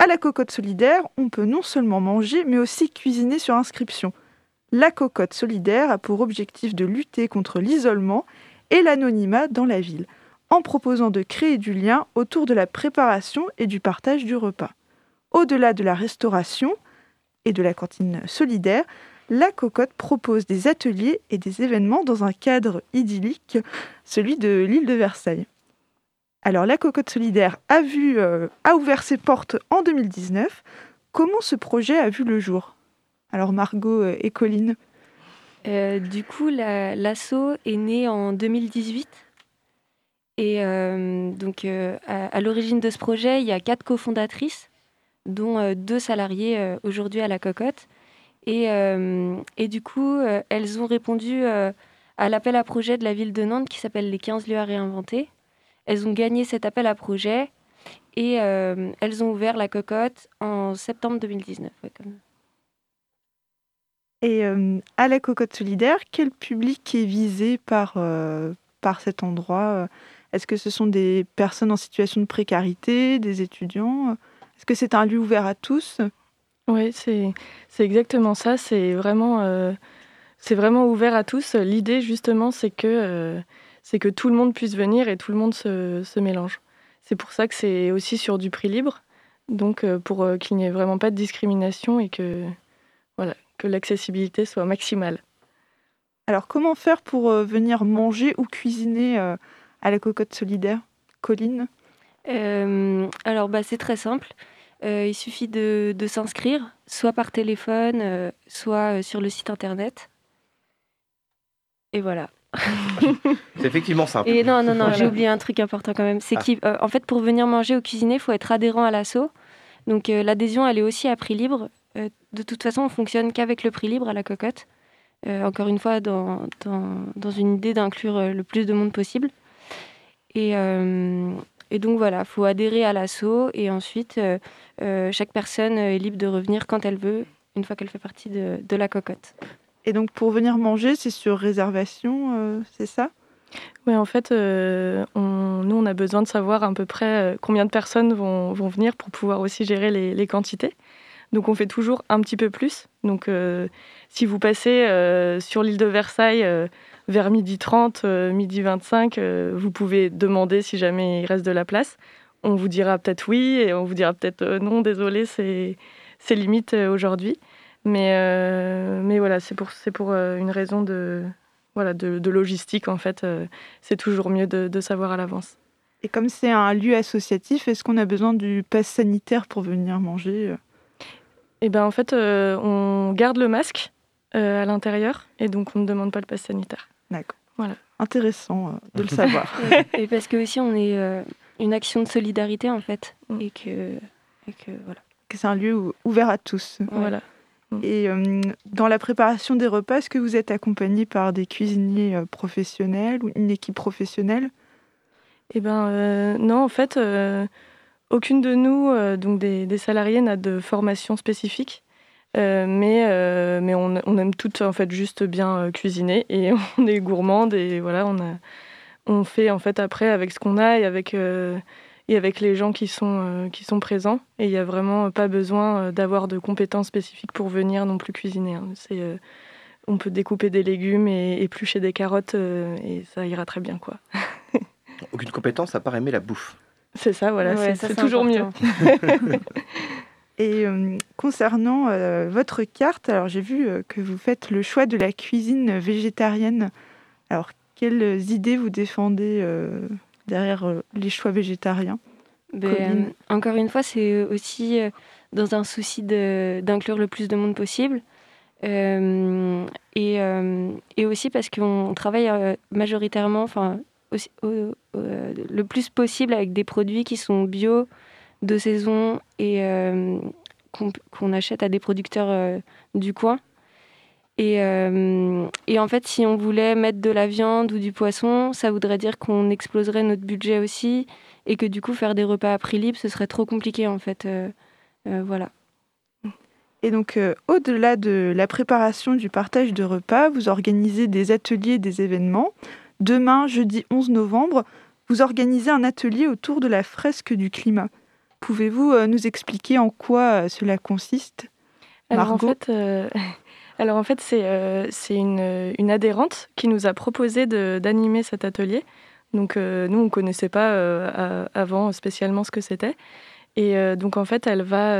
À la cocotte solidaire, on peut non seulement manger, mais aussi cuisiner sur inscription. La cocotte solidaire a pour objectif de lutter contre l'isolement et l'anonymat dans la ville, en proposant de créer du lien autour de la préparation et du partage du repas. Au-delà de la restauration et de la cantine solidaire, la Cocotte propose des ateliers et des événements dans un cadre idyllique, celui de l'île de Versailles. Alors la Cocotte Solidaire a, euh, ouvert ses portes en 2019. Comment ce projet a vu le jour? Alors Margot euh, et Colline? Euh, Du coup, l'assaut est né en 2018. Et donc, à l'origine de ce projet, il y a quatre cofondatrices, dont deux salariés aujourd'hui à la Cocotte. Et, euh, du coup, euh, elles ont répondu euh, à l'appel à projet de la ville de Nantes qui s'appelle Les 15 lieux à réinventer. Elles ont gagné cet appel à projet et elles ont ouvert la cocotte en septembre 2019. Et à la cocotte solidaire, quel public est visé par, par cet endroit Est-ce que ce sont des personnes en situation de précarité, des étudiants? Est-ce que c'est un lieu ouvert à tous? Oui, c'est exactement ça. C'est vraiment, euh, c'est vraiment ouvert à tous. L'idée, justement, c'est que, euh, c'est que tout le monde puisse venir et tout le monde se, se mélange. C'est pour ça que c'est aussi sur du prix libre, donc euh, pour qu'il n'y ait vraiment pas de discrimination et que, voilà, que l'accessibilité soit maximale. Alors, comment faire pour venir manger ou cuisiner à la cocotte solidaire Colline Alors, bah, c'est très simple. Euh, il suffit de, s'inscrire, soit par téléphone, euh, soit euh, sur le site internet. Et voilà. (laughs) c'est effectivement simple. Et non, non, non, j'ai oublié un truc important quand même. C'est ah. qu'en fait, pour venir manger ou cuisiner, il faut être adhérent à l'assaut. Donc l'adhésion, elle est aussi à prix libre. de toute façon, on fonctionne qu'avec le prix libre à la cocotte. encore une fois, dans, dans une idée d'inclure le plus de monde possible. Et, et donc voilà, il faut adhérer à l'assaut et ensuite euh, euh, chaque personne est libre de revenir quand elle veut, une fois qu'elle fait partie de, la cocotte. Et donc pour venir manger, c'est sur réservation, euh, c'est ça? Oui, en fait, on, nous, on a besoin de savoir à peu près combien de personnes vont, vont venir pour pouvoir aussi gérer les, les, quantités. Donc on fait toujours un petit peu plus. Donc si vous passez sur l'île de Versailles vers midi 30, euh, midi 25, euh, vous pouvez demander si jamais il reste de la place. On vous dira peut-être oui et on vous dira peut-être euh, non, désolé, c'est limite aujourd'hui. Mais, mais voilà, c'est pour, pour une raison de, voilà, de, logistique en fait. c'est toujours mieux de, savoir à l'avance. Et comme c'est un lieu associatif, est-ce qu'on a besoin du pass sanitaire pour venir manger Eh bien en fait, on garde le masque à l'intérieur et donc on ne demande pas le pass sanitaire. D'accord. Voilà. Intéressant euh, de le (laughs) savoir. et parce que aussi on est euh, une action de solidarité en fait mm. et que, et que voilà. Que c'est un lieu ouvert à tous. Voilà. Mm. Et euh, dans la préparation des repas, est-ce que vous êtes accompagné par des cuisiniers professionnels ou une équipe professionnelle? Eh ben non, en fait, aucune de nous, donc des, salariés, n'a de formation spécifique. Euh, mais euh, mais on, aime toutes en fait juste bien euh, cuisiner et (laughs) on est gourmande et voilà on a on fait en fait après avec ce qu'on a et avec et avec les gens qui sont qui sont présents et il n'y a vraiment pas besoin d'avoir de compétences spécifiques pour venir non plus cuisiner hein. c'est on peut découper des légumes et éplucher des carottes et ça ira très bien quoi (laughs) aucune compétence à part aimer la bouffe c'est ça voilà c'est toujours mieux (laughs) Et euh, concernant euh, votre carte, alors j'ai vu euh, que vous faites le choix de la cuisine végétarienne. Alors, quelles idées vous défendez derrière les choix végétariens? Ben, Encore une fois, c'est aussi dans un souci d'inclure le plus de monde possible. et, et, aussi parce qu'on travaille majoritairement, enfin, le plus possible avec des produits qui sont bio, de saison et qu'on achète à des producteurs du coin. Et, et, en fait, si on voulait mettre de la viande ou du poisson, ça voudrait dire qu'on exploserait notre budget aussi et que du coup, faire des repas à prix libre, ce serait trop compliqué en fait. voilà. Et donc, au-delà de la préparation du partage de repas, vous organisez des ateliers, des événements. Demain, jeudi 11 novembre, vous organisez un atelier autour de la fresque du climat. Pouvez-vous nous expliquer en quoi cela consiste alors en, fait, (laughs) alors en fait, c'est une, adhérente qui nous a proposé d'animer cet atelier. Donc nous, on ne connaissait pas avant spécialement ce que c'était. Et donc en fait, elle va...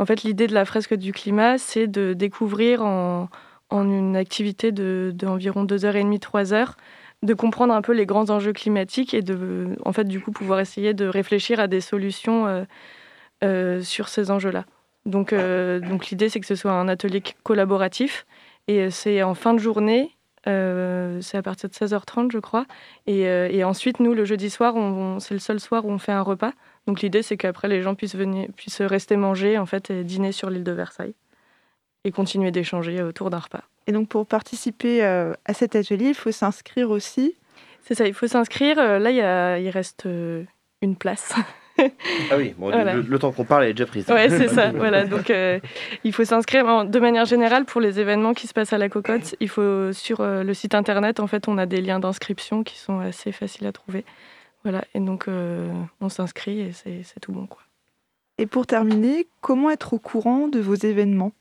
en fait, l'idée de la fresque du climat, c'est de découvrir en, en une activité d'environ de, 2h30, 3 heures, de comprendre un peu les grands enjeux climatiques et de, en fait, du coup, pouvoir essayer de réfléchir à des solutions euh, euh, sur ces enjeux-là. Donc, euh, donc l'idée, c'est que ce soit un atelier collaboratif et c'est en fin de journée. c'est à partir de 16h30, je crois. Et, ensuite, nous, le jeudi soir, c'est le seul soir où on fait un repas. Donc l'idée, c'est qu'après, les gens puissent, venir, puissent rester manger en fait, et dîner sur l'île de Versailles et continuer d'échanger autour d'un repas. Et donc pour participer euh, à cet atelier, il faut s'inscrire aussi C'est ça, il faut s'inscrire. Euh, là, il, y a, il reste euh, une place. ah oui, bon, le, temps qu'on parle est déjà pris. Oui, c'est ça. (laughs) voilà, donc il faut s'inscrire. De manière générale, pour les événements qui se passent à la cocotte, il faut sur le site internet, en fait, on a des liens d'inscription qui sont assez faciles à trouver. Voilà, et donc on s'inscrit et c'est tout bon. Quoi. Et pour terminer, comment être au courant de vos événements?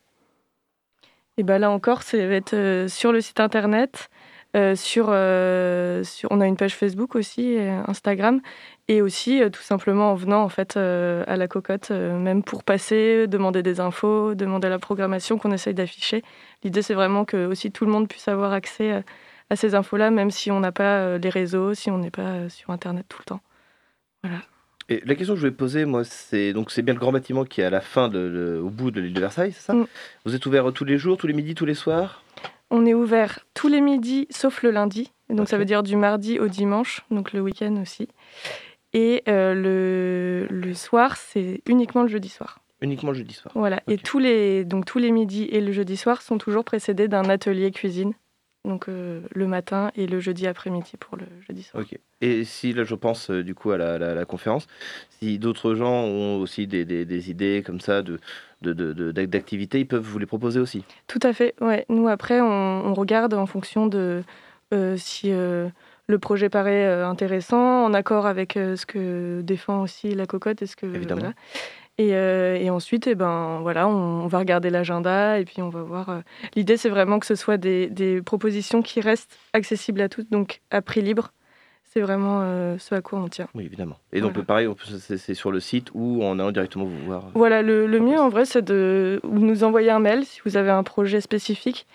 Et ben là encore, ça va être euh, sur le site internet. Euh, euh, sur, on a une page Facebook aussi, Instagram, et aussi tout simplement en venant en fait à la cocotte, même pour passer, demander des infos, demander la programmation qu'on essaye d'afficher. L'idée c'est vraiment que aussi tout le monde puisse avoir accès à ces infos-là, même si on n'a pas les réseaux, si on n'est pas sur Internet tout le temps. Voilà. Et la question que je voulais poser, moi, c'est donc c'est bien le grand bâtiment qui est à la fin, de, au bout de l'île de Versailles, c'est ça mm. Vous êtes ouvert tous les jours, tous les midis, tous les soirs On est ouvert tous les midis, sauf le lundi. Donc ça veut dire du mardi au dimanche, donc le week-end aussi. Et euh, le, le soir, c'est uniquement le jeudi soir. Uniquement le jeudi soir. Voilà. Et tous les, donc tous les midis et le jeudi soir sont toujours précédés d'un atelier cuisine donc euh, le matin et le jeudi après-midi pour le jeudi soir. Ok. Et si là je pense euh, du coup à la, conférence, si d'autres gens ont aussi des, idées comme ça de d'activités, ils peuvent vous les proposer aussi. Tout à fait. Ouais. Nous après on, regarde en fonction de euh, si le projet paraît intéressant, en accord avec ce que défend aussi la cocotte. Est-ce que Évidemment. Euh, et, ensuite, eh ben, voilà, on, va regarder l'agenda et puis on va voir. Euh, l'idée, c'est vraiment que ce soit des, propositions qui restent accessibles à tous, donc à prix libre. C'est vraiment euh, ce à quoi on tient. Oui, évidemment. Et donc, pareil, c'est sur le site ou en allant directement vous voir Voilà, le, le mieux en vrai, c'est de nous envoyer un mail si vous avez un projet spécifique.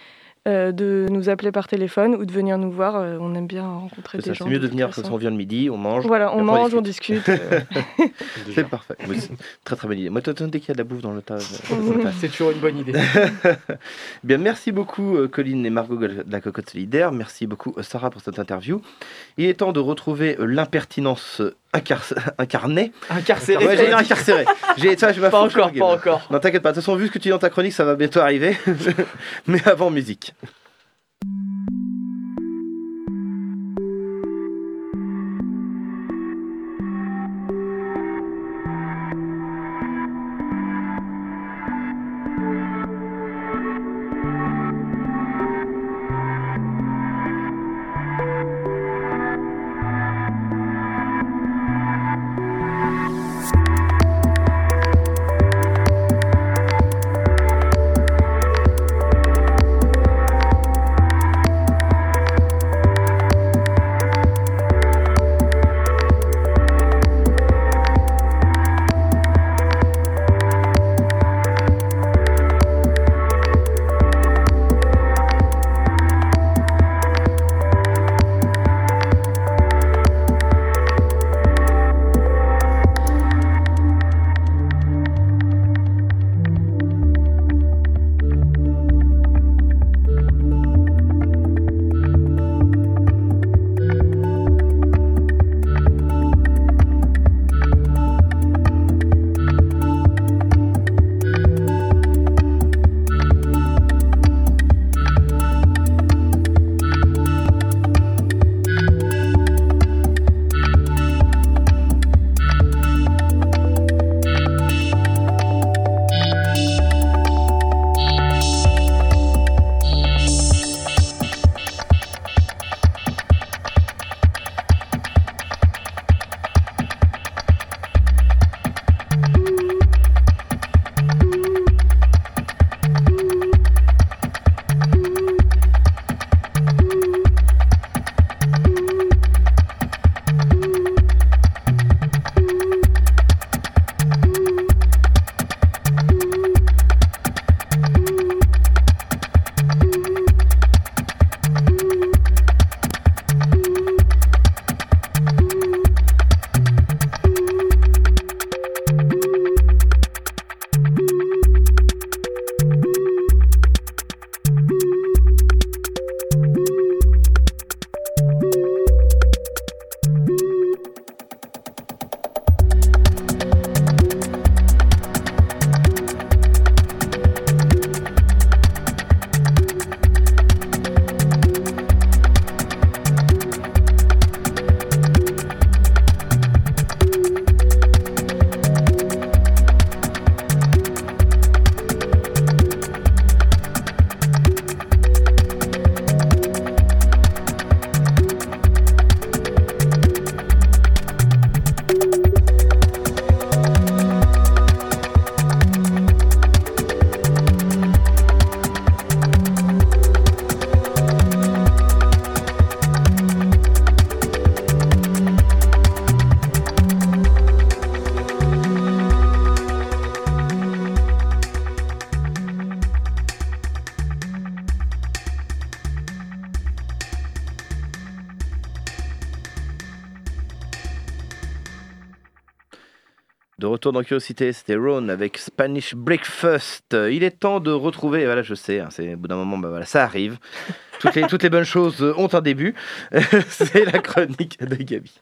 Euh, de nous appeler par téléphone ou de venir nous voir. Euh, on aime bien rencontrer des gens. C'est mieux de, venir quand on vient le midi, on mange. Voilà, on mange, on discute. Euh. (laughs) c'est parfait. très très bonne idée. Moi, dès qu'il y a de la bouffe dans le tas, c'est toujours une bonne idée. (laughs) bien, merci beaucoup Colline et Margot de la Cocotte Solidaire. Merci beaucoup Sarah pour cette interview. Il est temps de retrouver l'impertinence incarné. Incarcéré. Ouais, j'ai (laughs) incarcéré. J'ai, je pas encore, pas encore. Non, t'inquiète pas. De toute façon, vu ce que tu dis dans ta chronique, ça va bientôt arriver. (laughs) Mais avant musique. Dans Curiosité, c'était Ron avec Spanish Breakfast. Il est temps de retrouver, voilà, je sais, hein, c'est au bout d'un moment, bah, voilà, ça arrive. Toutes les, (laughs) toutes les bonnes choses ont un début. (laughs) c'est la chronique de Gabi.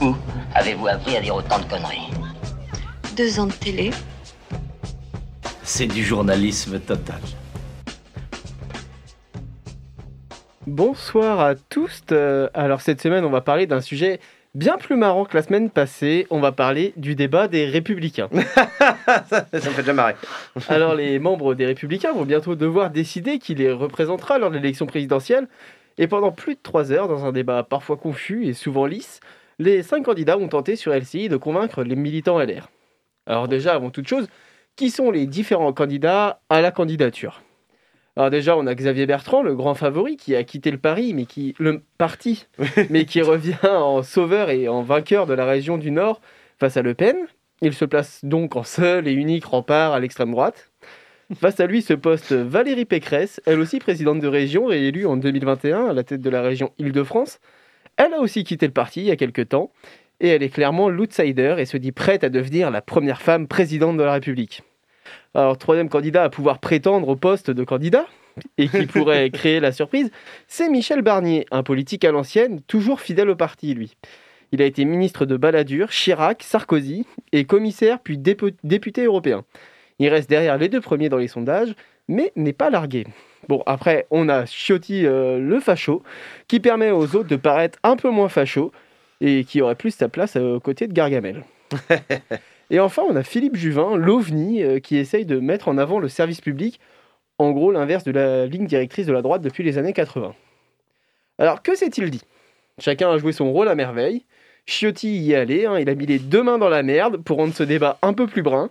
Où avez-vous appris à dire autant de conneries? Deux ans de télé. C'est du journalisme total. Bonsoir à tous. Euh, Alors cette semaine, on va parler d'un sujet bien plus marrant que la semaine passée. On va parler du débat des républicains. (laughs) ça, ça me fait déjà marrer. (laughs) Alors les membres des républicains vont bientôt devoir décider qui les représentera lors de l'élection présidentielle. Et pendant plus de trois heures, dans un débat parfois confus et souvent lisse, les cinq candidats ont tenté sur LCI de convaincre les militants LR. Alors déjà, avant toute chose, qui sont les différents candidats à la candidature? Alors déjà, on a Xavier Bertrand, le grand favori, qui a quitté le Paris, mais qui le parti, mais qui revient (laughs) en sauveur et en vainqueur de la région du Nord face à Le Pen. Il se place donc en seul et unique rempart à l'extrême droite. Face à lui se poste Valérie Pécresse, elle aussi présidente de région, réélue en 2021 à la tête de la région Île-de-France. Elle a aussi quitté le parti il y a quelques temps, et elle est clairement l'outsider et se dit prête à devenir la première femme présidente de la République. Alors, troisième candidat à pouvoir prétendre au poste de candidat et qui pourrait (laughs) créer la surprise, c'est Michel Barnier, un politique à l'ancienne, toujours fidèle au parti, lui. Il a été ministre de Balladur, Chirac, Sarkozy et commissaire puis député européen. Il reste derrière les deux premiers dans les sondages, mais n'est pas largué. Bon, après, on a Ciotti euh, le facho, qui permet aux autres de paraître un peu moins facho et qui aurait plus sa place euh, aux côtés de Gargamel. (laughs) Et enfin, on a Philippe Juvin, l'OVNI, euh, qui essaye de mettre en avant le service public, en gros l'inverse de la ligne directrice de la droite depuis les années 80. Alors, que s'est-il dit? Chacun a joué son rôle à merveille. Ciotti y est allé, hein, il a mis les deux mains dans la merde pour rendre ce débat un peu plus brun.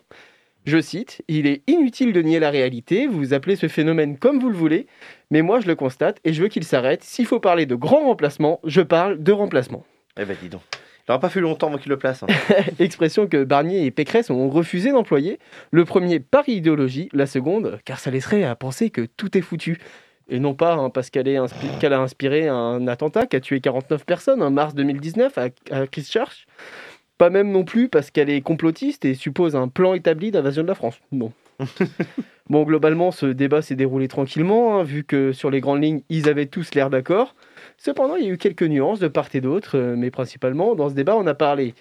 Je cite, Il est inutile de nier la réalité, vous appelez ce phénomène comme vous le voulez, mais moi je le constate et je veux qu'il s'arrête. S'il faut parler de grand remplacement, je parle de remplacement. Eh ben dis donc. Il n'aura pas fait longtemps avant qu'il le place. hein. (laughs) Expression que Barnier et Pécresse ont refusé d'employer. Le premier par idéologie, la seconde car ça laisserait à penser que tout est foutu. Et non pas hein, parce qu'elle inspi- a inspiré un attentat qui a tué 49 personnes en mars 2019 à, à Christchurch. Pas même non plus parce qu'elle est complotiste et suppose un plan établi d'invasion de la France. Non. (laughs) bon, globalement, ce débat s'est déroulé tranquillement, hein, vu que sur les grandes lignes, ils avaient tous l'air d'accord. Cependant, il y a eu quelques nuances de part et d'autre, euh, mais principalement, dans ce débat, on a parlé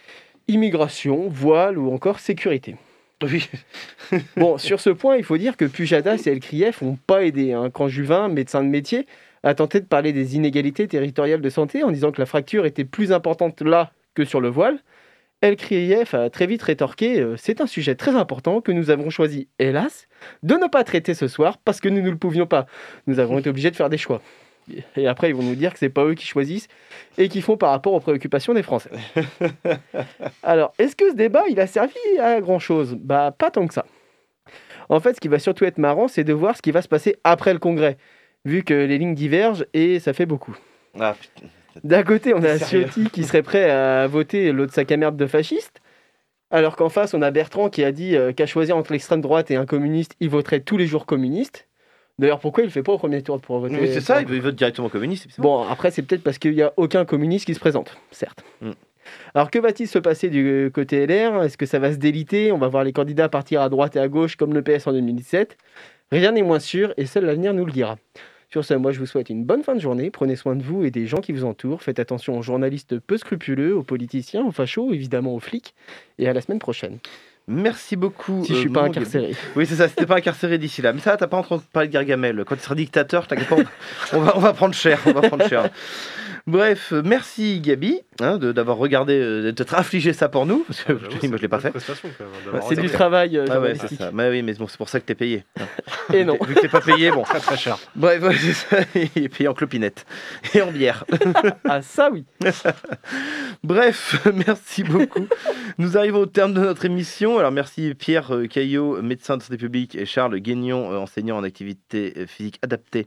immigration, voile ou encore sécurité. Oui. (laughs) bon, sur ce point, il faut dire que Pujadas et El Krief n'ont pas aidé. hein. Quand Juvin, médecin de métier, a tenté de parler des inégalités territoriales de santé en disant que la fracture était plus importante là que sur le voile, El Krief a très vite rétorqué euh, C'est un sujet très important que nous avons choisi, hélas, de ne pas traiter ce soir parce que nous ne le pouvions pas. Nous avons été obligés de faire des choix. Et après, ils vont nous dire que c'est pas eux qui choisissent et qui font par rapport aux préoccupations des Français. (laughs) Alors, est-ce que ce débat, il a servi à grand-chose? Bah, pas tant que ça. En fait, ce qui va surtout être marrant, c'est de voir ce qui va se passer après le Congrès, vu que les lignes divergent et ça fait beaucoup. Ah. D'un côté, on a Ciotti qui serait prêt à voter l'autre sac à merde de fasciste, alors qu'en face, on a Bertrand qui a dit euh, qu'à choisir entre l'extrême droite et un communiste, il voterait tous les jours communiste. D'ailleurs, pourquoi il le fait pas au premier tour pour voter c'est ça, il vote directement communiste. Bon, après, c'est peut-être parce qu'il n'y a aucun communiste qui se présente, certes. Mm. Alors, que va-t-il se passer du côté LR Est-ce que ça va se déliter? On va voir les candidats partir à droite et à gauche comme le PS en 2017. Rien n'est moins sûr et seul l'avenir nous le dira. Sur ce, moi je vous souhaite une bonne fin de journée. Prenez soin de vous et des gens qui vous entourent. Faites attention aux journalistes peu scrupuleux, aux politiciens, aux fachos, évidemment aux flics. Et à la semaine prochaine. Merci beaucoup. Si je suis euh, pas incarcéré. Oui, c'est ça, c'était pas incarcéré d'ici là. Mais ça, t'as pas entendu parler de Gargamel. Quand il sera dictateur, t'inquiète pas, on va, on va prendre cher. On va prendre cher. Bref, merci Gabi hein, de- d'avoir regardé, euh, d'être infligé ça pour nous. Parce que je te dis, moi je l'ai pas fait. C'est du travail euh, Ah ouais, ça. Mais oui, mais bon, c'est pour ça que t'es payé. hein. (laughs) Et non. Vu que t'es pas payé, bon. (laughs) Très très cher. Bref, ouais, c'est ça. Il est payé en clopinette et en bière. (laughs) ah ça oui. Bref, merci beaucoup. Nous arrivons au terme de notre émission. Alors merci Pierre euh, Caillot, médecin de santé publique, et Charles Guignon, euh, enseignant en activité physique adaptée,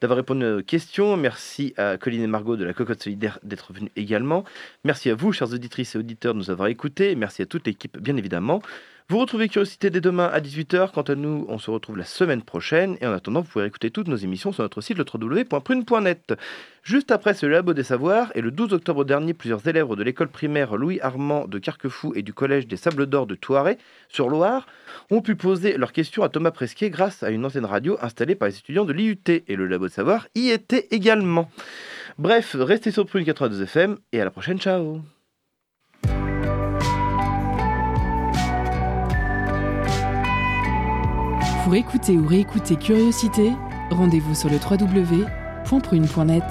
d'avoir répondu à nos questions. Merci à Colline et Margot de la Cocotte Solidaire d'être venus également. Merci à vous, chers auditrices et auditeurs, de nous avoir écoutés. Merci à toute l'équipe, bien évidemment. Vous retrouvez Curiosité dès demain à 18h. Quant à nous, on se retrouve la semaine prochaine. Et en attendant, vous pouvez écouter toutes nos émissions sur notre site le www.prune.net. Juste après ce Labo des Savoirs, et le 12 octobre dernier, plusieurs élèves de l'école primaire Louis Armand de Carquefou et du collège des Sables d'Or de Touareg, sur Loire, ont pu poser leurs questions à Thomas Presquier grâce à une ancienne radio installée par les étudiants de l'IUT. Et le Labo des Savoirs y était également. Bref, restez sur Prune 82 FM et à la prochaine. Ciao Pour écouter ou réécouter Curiosité, rendez-vous sur le www.prune.net.